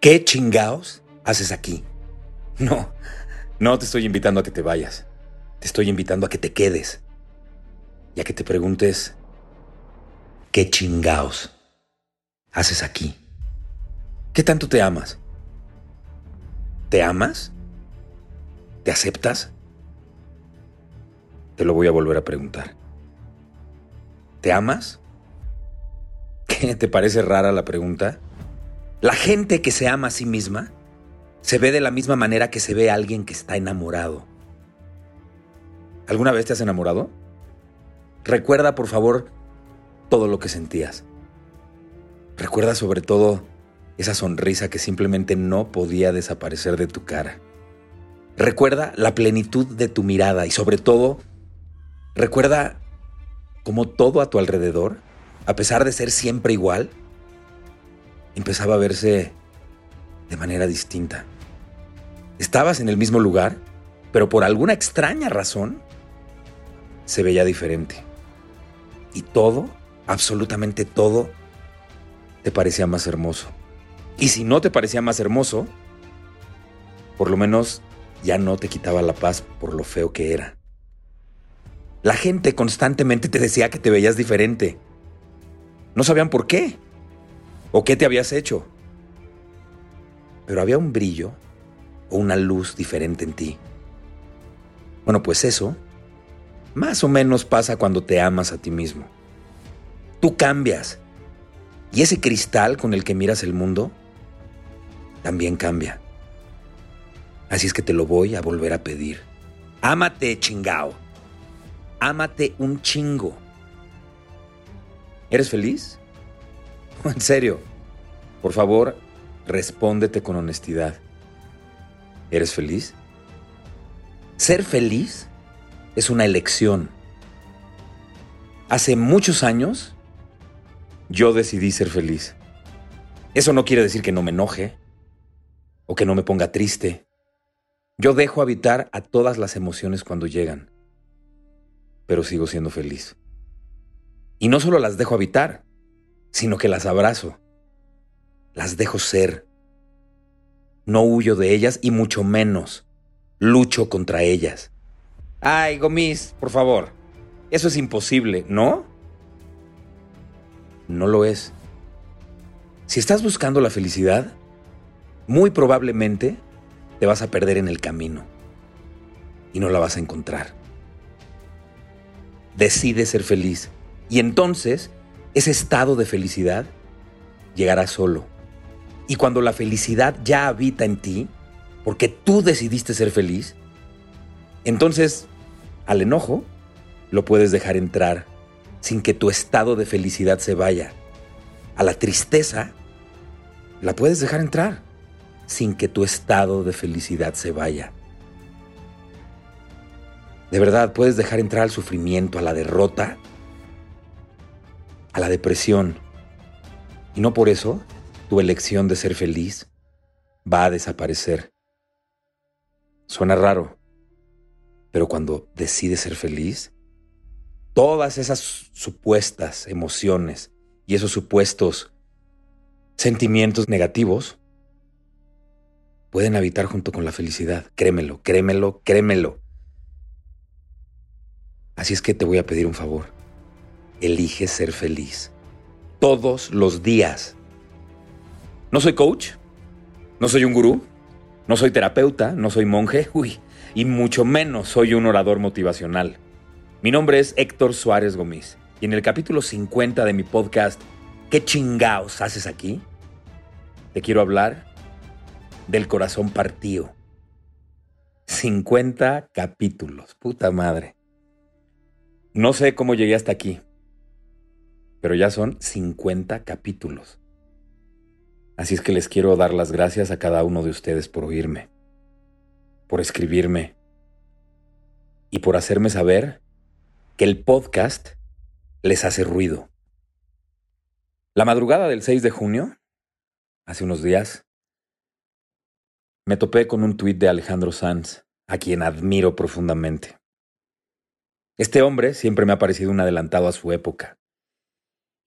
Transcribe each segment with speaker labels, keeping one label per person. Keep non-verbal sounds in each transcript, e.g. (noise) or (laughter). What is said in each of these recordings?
Speaker 1: ¿Qué chingaos haces aquí? No, no te estoy invitando a que te vayas. Te estoy invitando a que te quedes. Y a que te preguntes, ¿qué chingaos haces aquí? ¿Qué tanto te amas? ¿Te amas? ¿Te aceptas? Te lo voy a volver a preguntar. ¿Te amas? ¿Qué te parece rara la pregunta? La gente que se ama a sí misma se ve de la misma manera que se ve a alguien que está enamorado. ¿Alguna vez te has enamorado? Recuerda, por favor, todo lo que sentías. Recuerda sobre todo esa sonrisa que simplemente no podía desaparecer de tu cara. Recuerda la plenitud de tu mirada y sobre todo, recuerda cómo todo a tu alrededor, a pesar de ser siempre igual, empezaba a verse de manera distinta. Estabas en el mismo lugar, pero por alguna extraña razón, se veía diferente. Y todo, absolutamente todo, te parecía más hermoso. Y si no te parecía más hermoso, por lo menos ya no te quitaba la paz por lo feo que era. La gente constantemente te decía que te veías diferente. No sabían por qué o qué te habías hecho. Pero había un brillo o una luz diferente en ti. Bueno, pues eso más o menos pasa cuando te amas a ti mismo. Tú cambias. Y ese cristal con el que miras el mundo también cambia. Así es que te lo voy a volver a pedir. Ámate, chingao. Ámate un chingo. ¿Eres feliz? (laughs) En serio, por favor, respóndete con honestidad. ¿Eres feliz? Ser feliz es una elección. Hace muchos años yo decidí ser feliz. Eso no quiere decir que no me enoje, o que no me ponga triste. Yo dejo habitar a todas las emociones cuando llegan, pero sigo siendo feliz. Y no solo las dejo habitar, sino que las abrazo, las dejo ser. No huyo de ellas y mucho menos lucho contra ellas. Ay, Gomis, por favor, eso es imposible, ¿no? No lo es. Si estás buscando la felicidad, muy probablemente te vas a perder en el camino y no la vas a encontrar. Decide ser feliz y entonces ese estado de felicidad llegará solo. Y cuando la felicidad ya habita en ti, porque tú decidiste ser feliz, entonces al enojo lo puedes dejar entrar sin que tu estado de felicidad se vaya. A la tristeza la puedes dejar entrar sin que tu estado de felicidad se vaya. De verdad, puedes dejar entrar al sufrimiento, a la derrota, a la depresión. Y no por eso tu elección de ser feliz va a desaparecer. Suena raro, pero cuando decides ser feliz, todas esas supuestas emociones y esos supuestos sentimientos negativos pueden habitar junto con la felicidad. Créemelo, créemelo, créemelo. Así es que te voy a pedir un favor. Elige ser feliz. Todos los días. No soy coach, no soy un gurú, no soy terapeuta, no soy monje, (laughs) uy, y mucho menos soy un orador motivacional. Mi nombre es Héctor Suárez Gómez y en el capítulo 50 de mi podcast, ¿Qué chingaos haces aquí? Te quiero hablar del corazón partido. 50 capítulos, puta madre. No sé cómo llegué hasta aquí. Pero ya son 50 capítulos. Así es que les quiero dar las gracias a cada uno de ustedes por oírme, por escribirme y por hacerme saber que el podcast les hace ruido. La madrugada del 6 de junio, hace unos días, me topé con un tuit de Alejandro Sanz, a quien admiro profundamente. Este hombre siempre me ha parecido un adelantado a su época.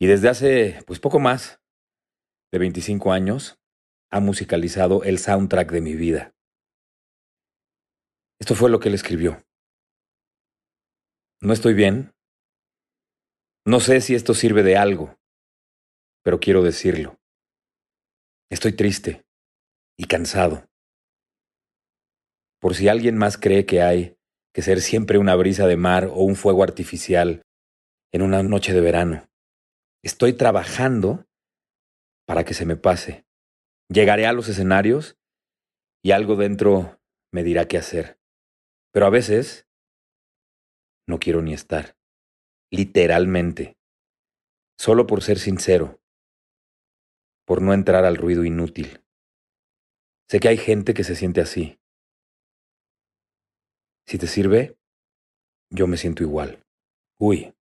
Speaker 1: Y desde hace, pues poco más de 25 años, ha musicalizado el soundtrack de mi vida. Esto fue lo que él escribió. No estoy bien. No sé si esto sirve de algo, pero quiero decirlo. Estoy triste y cansado. Por si alguien más cree que hay que ser siempre una brisa de mar o un fuego artificial en una noche de verano. Estoy trabajando para que se me pase. Llegaré a los escenarios y algo dentro me dirá qué hacer. Pero a veces no quiero ni estar. Literalmente. Solo por ser sincero. Por no entrar al ruido inútil. Sé que hay gente que se siente así. Si te sirve, yo me siento igual. Uy.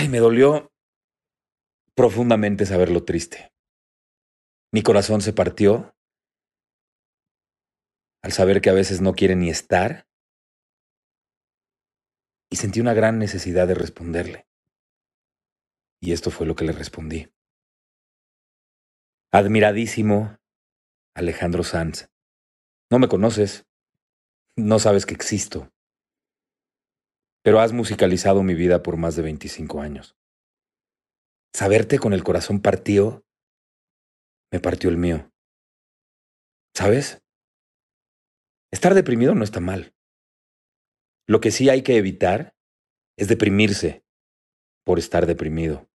Speaker 1: Ay, me dolió profundamente saberlo triste. Mi corazón se partió al saber que a veces no quiere ni estar y sentí una gran necesidad de responderle. Y esto fue lo que le respondí. Admiradísimo, Alejandro Sanz. No me conoces, no sabes que existo, pero has musicalizado mi vida por más de 25 años. Saberte con el corazón partido me partió el mío. ¿Sabes? Estar deprimido no está mal. Lo que sí hay que evitar es deprimirse por estar deprimido.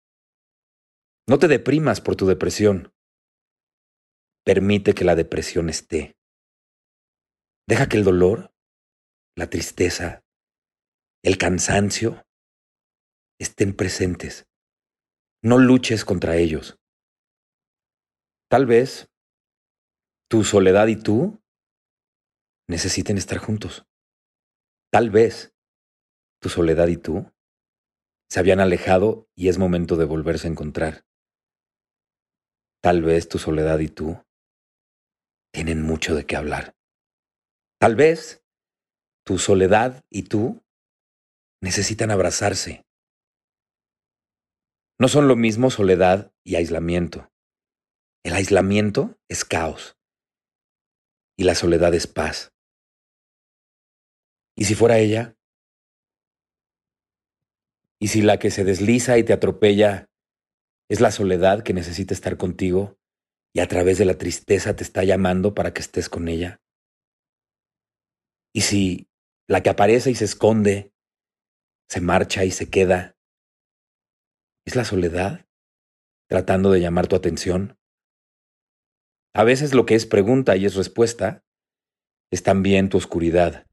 Speaker 1: No te deprimas por tu depresión. Permite que la depresión esté. Deja que el dolor, la tristeza, el cansancio estén presentes. No luches contra ellos. Tal vez tu soledad y tú necesiten estar juntos. Tal vez tu soledad y tú se habían alejado y es momento de volverse a encontrar. Tal vez tu soledad y tú tienen mucho de qué hablar. Tal vez tu soledad y tú necesitan abrazarse no son lo mismo soledad y aislamiento. El aislamiento es caos y la soledad es paz. ¿Y si fuera ella? ¿Y si la que se desliza y te atropella es la soledad que necesita estar contigo y a través de la tristeza te está llamando para que estés con ella? ¿Y si la que aparece y se esconde, se marcha y se queda, ¿Es la soledad tratando de llamar tu atención? A veces lo que es pregunta y es respuesta es también tu oscuridad,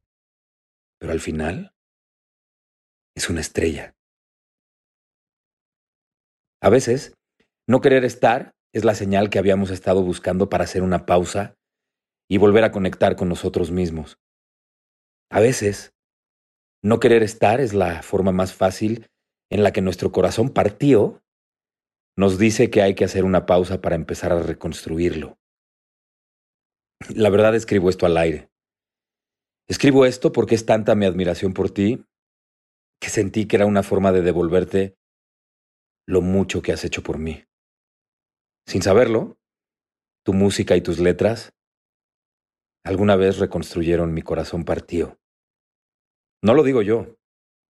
Speaker 1: pero al final es una estrella. A veces, no querer estar es la señal que habíamos estado buscando para hacer una pausa y volver a conectar con nosotros mismos. A veces, no querer estar es la forma más fácil en la que nuestro corazón partió, nos dice que hay que hacer una pausa para empezar a reconstruirlo. La verdad escribo esto al aire. Escribo esto porque es tanta mi admiración por ti que sentí que era una forma de devolverte lo mucho que has hecho por mí. Sin saberlo, tu música y tus letras alguna vez reconstruyeron mi corazón partido. No lo digo yo,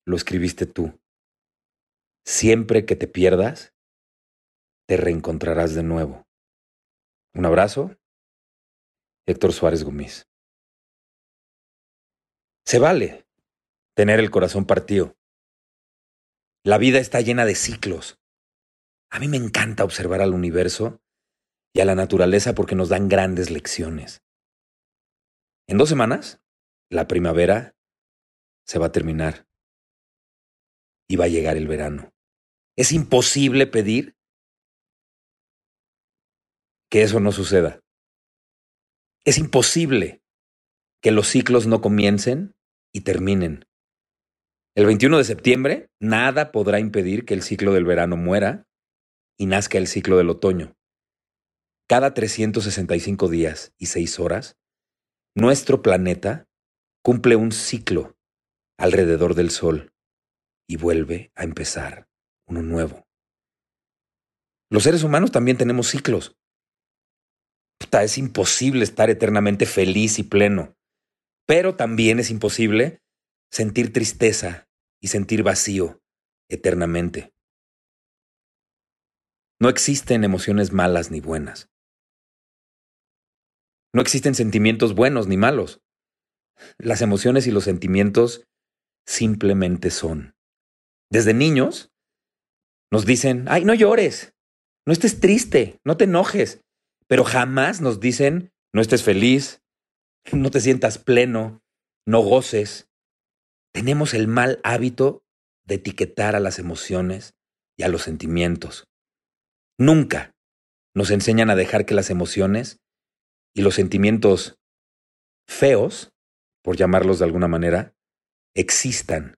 Speaker 1: lo escribiste tú. Siempre que te pierdas, te reencontrarás de nuevo. Un abrazo, Héctor Suárez Gómez. Se vale tener el corazón partido. La vida está llena de ciclos. A mí me encanta observar al universo y a la naturaleza porque nos dan grandes lecciones. En dos semanas, la primavera se va a terminar y va a llegar el verano. Es imposible pedir que eso no suceda. Es imposible que los ciclos no comiencen y terminen. El 21 de septiembre, nada podrá impedir que el ciclo del verano muera y nazca el ciclo del otoño. Cada 365 días y 6 horas, nuestro planeta cumple un ciclo alrededor del Sol y vuelve a empezar uno nuevo. Los seres humanos también tenemos ciclos. es imposible estar eternamente feliz y pleno, pero también es imposible sentir tristeza y sentir vacío eternamente. No existen emociones malas ni buenas. No existen sentimientos buenos ni malos. Las emociones y los sentimientos simplemente son. Desde niños nos dicen, ay, no llores, no estés triste, no te enojes, pero jamás nos dicen, no estés feliz, no te sientas pleno, no goces. Tenemos el mal hábito de etiquetar a las emociones y a los sentimientos. Nunca nos enseñan a dejar que las emociones y los sentimientos feos, por llamarlos de alguna manera, existan.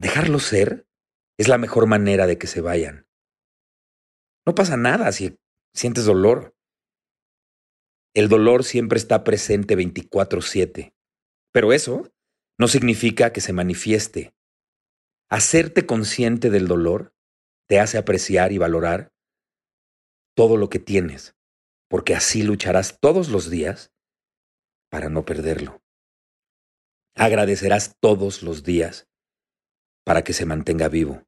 Speaker 1: Dejarlos ser es la mejor manera de que se vayan. No pasa nada si sientes dolor. El dolor siempre está presente 24/7, pero eso no significa que se manifieste. Hacerte consciente del dolor te hace apreciar y valorar todo lo que tienes porque así lucharás todos los días para no perderlo. Agradecerás todos los días para que se mantenga vivo.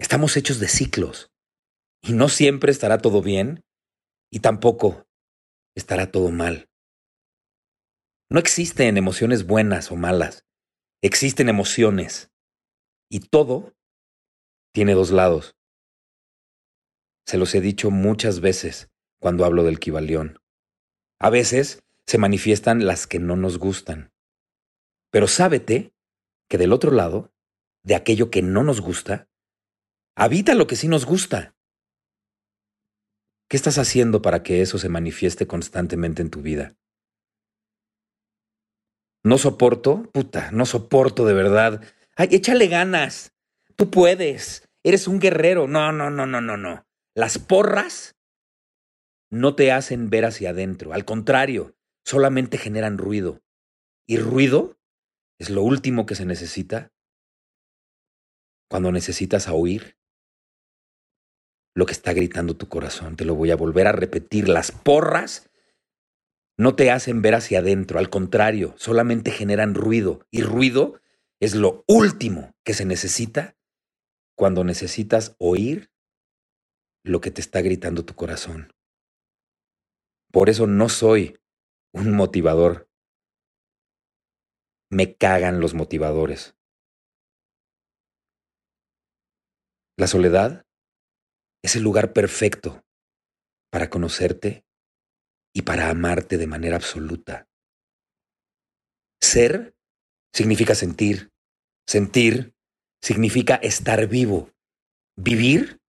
Speaker 1: Estamos hechos de ciclos y no siempre estará todo bien y tampoco estará todo mal. No existen emociones buenas o malas, existen emociones y todo tiene dos lados. Se los he dicho muchas veces cuando hablo del Kibalión. A veces se manifiestan las que no nos gustan. Pero sábete que del otro lado, de aquello que no nos gusta, habita lo que sí nos gusta. ¿Qué estás haciendo para que eso se manifieste constantemente en tu vida? No soporto, puta, no soporto de verdad. Ay, échale ganas. Tú puedes. Eres un guerrero. No, no, no, no, no, no. Las porras no te hacen ver hacia adentro. Al contrario, solamente generan ruido. Y ruido es lo último que se necesita cuando necesitas oír lo que está gritando tu corazón. Te lo voy a volver a repetir. Las porras no te hacen ver hacia adentro. Al contrario, solamente generan ruido. Y ruido es lo último que se necesita cuando necesitas oír lo que te está gritando tu corazón. Por eso no soy un motivador. Me cagan los motivadores. La soledad es el lugar perfecto para conocerte y para amarte de manera absoluta. Ser significa sentir. Sentir significa estar vivo. Vivir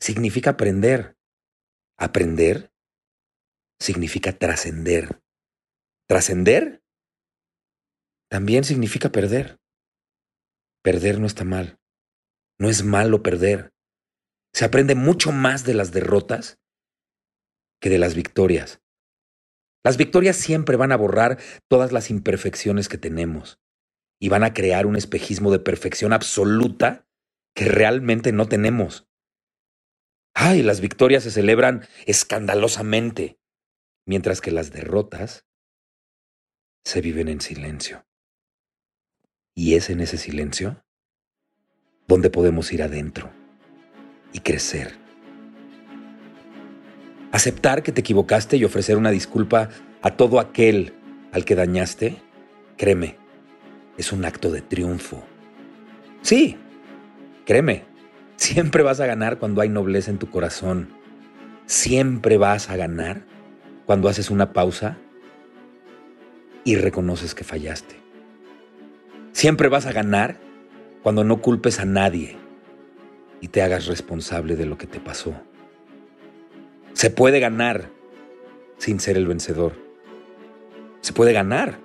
Speaker 1: significa aprender. Aprender significa trascender. Trascender también significa perder. Perder no está mal. No es malo perder. Se aprende mucho más de las derrotas que de las victorias. Las victorias siempre van a borrar todas las imperfecciones que tenemos y van a crear un espejismo de perfección absoluta que realmente no tenemos. Ay, las victorias se celebran escandalosamente mientras que las derrotas se viven en silencio. Y es en ese silencio donde podemos ir adentro y crecer. Aceptar que te equivocaste y ofrecer una disculpa a todo aquel al que dañaste, créeme, es un acto de triunfo. Sí, créeme, siempre vas a ganar cuando hay nobleza en tu corazón. Siempre vas a ganar cuando haces una pausa y reconoces que fallaste. Siempre vas a ganar cuando no culpes a nadie y te hagas responsable de lo que te pasó. Se puede ganar sin ser el vencedor. Se puede ganar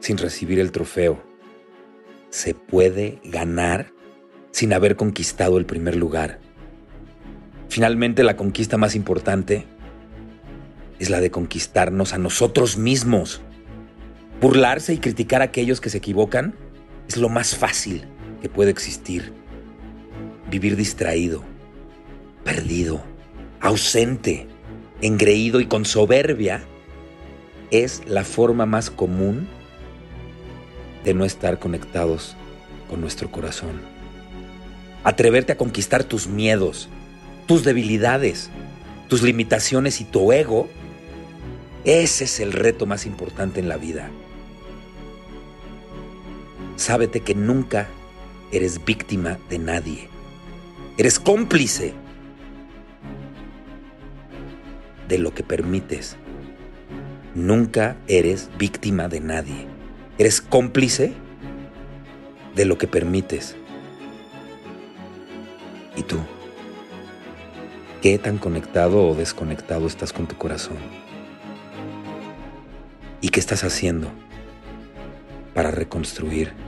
Speaker 1: sin recibir el trofeo. Se puede ganar sin haber conquistado el primer lugar. Finalmente, la conquista más importante es la de conquistarnos a nosotros mismos. Burlarse y criticar a aquellos que se equivocan es lo más fácil que puede existir. Vivir distraído, perdido, ausente, engreído y con soberbia es la forma más común de no estar conectados con nuestro corazón. Atreverte a conquistar tus miedos, tus debilidades, tus limitaciones y tu ego, ese es el reto más importante en la vida. Sábete que nunca eres víctima de nadie. Eres cómplice de lo que permites. Nunca eres víctima de nadie. Eres cómplice de lo que permites. ¿Y tú? ¿Qué tan conectado o desconectado estás con tu corazón? ¿Y qué estás haciendo para reconstruir